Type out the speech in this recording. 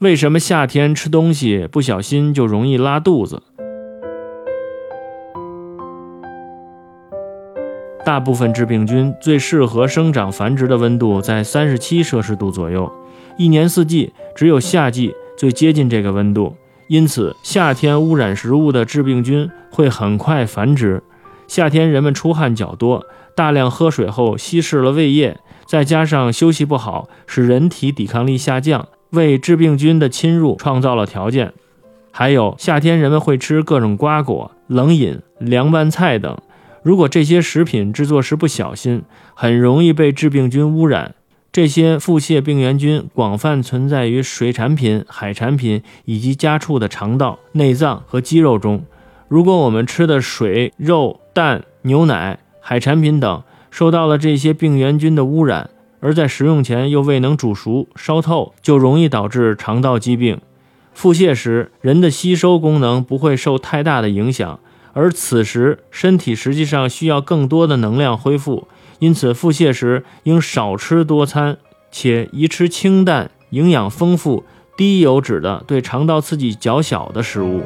为什么夏天吃东西不小心就容易拉肚子？大部分致病菌最适合生长繁殖的温度在三十七摄氏度左右，一年四季只有夏季最接近这个温度，因此夏天污染食物的致病菌会很快繁殖。夏天人们出汗较多，大量喝水后稀释了胃液，再加上休息不好，使人体抵抗力下降，为致病菌的侵入创造了条件。还有夏天人们会吃各种瓜果、冷饮、凉拌菜等。如果这些食品制作时不小心，很容易被致病菌污染。这些腹泻病原菌广泛存在于水产品、海产品以及家畜的肠道、内脏和肌肉中。如果我们吃的水、肉、蛋、牛奶、海产品等受到了这些病原菌的污染，而在食用前又未能煮熟、烧透，就容易导致肠道疾病。腹泻时，人的吸收功能不会受太大的影响。而此时，身体实际上需要更多的能量恢复，因此腹泻时应少吃多餐，且宜吃清淡、营养丰富、低油脂的、对肠道刺激较小的食物。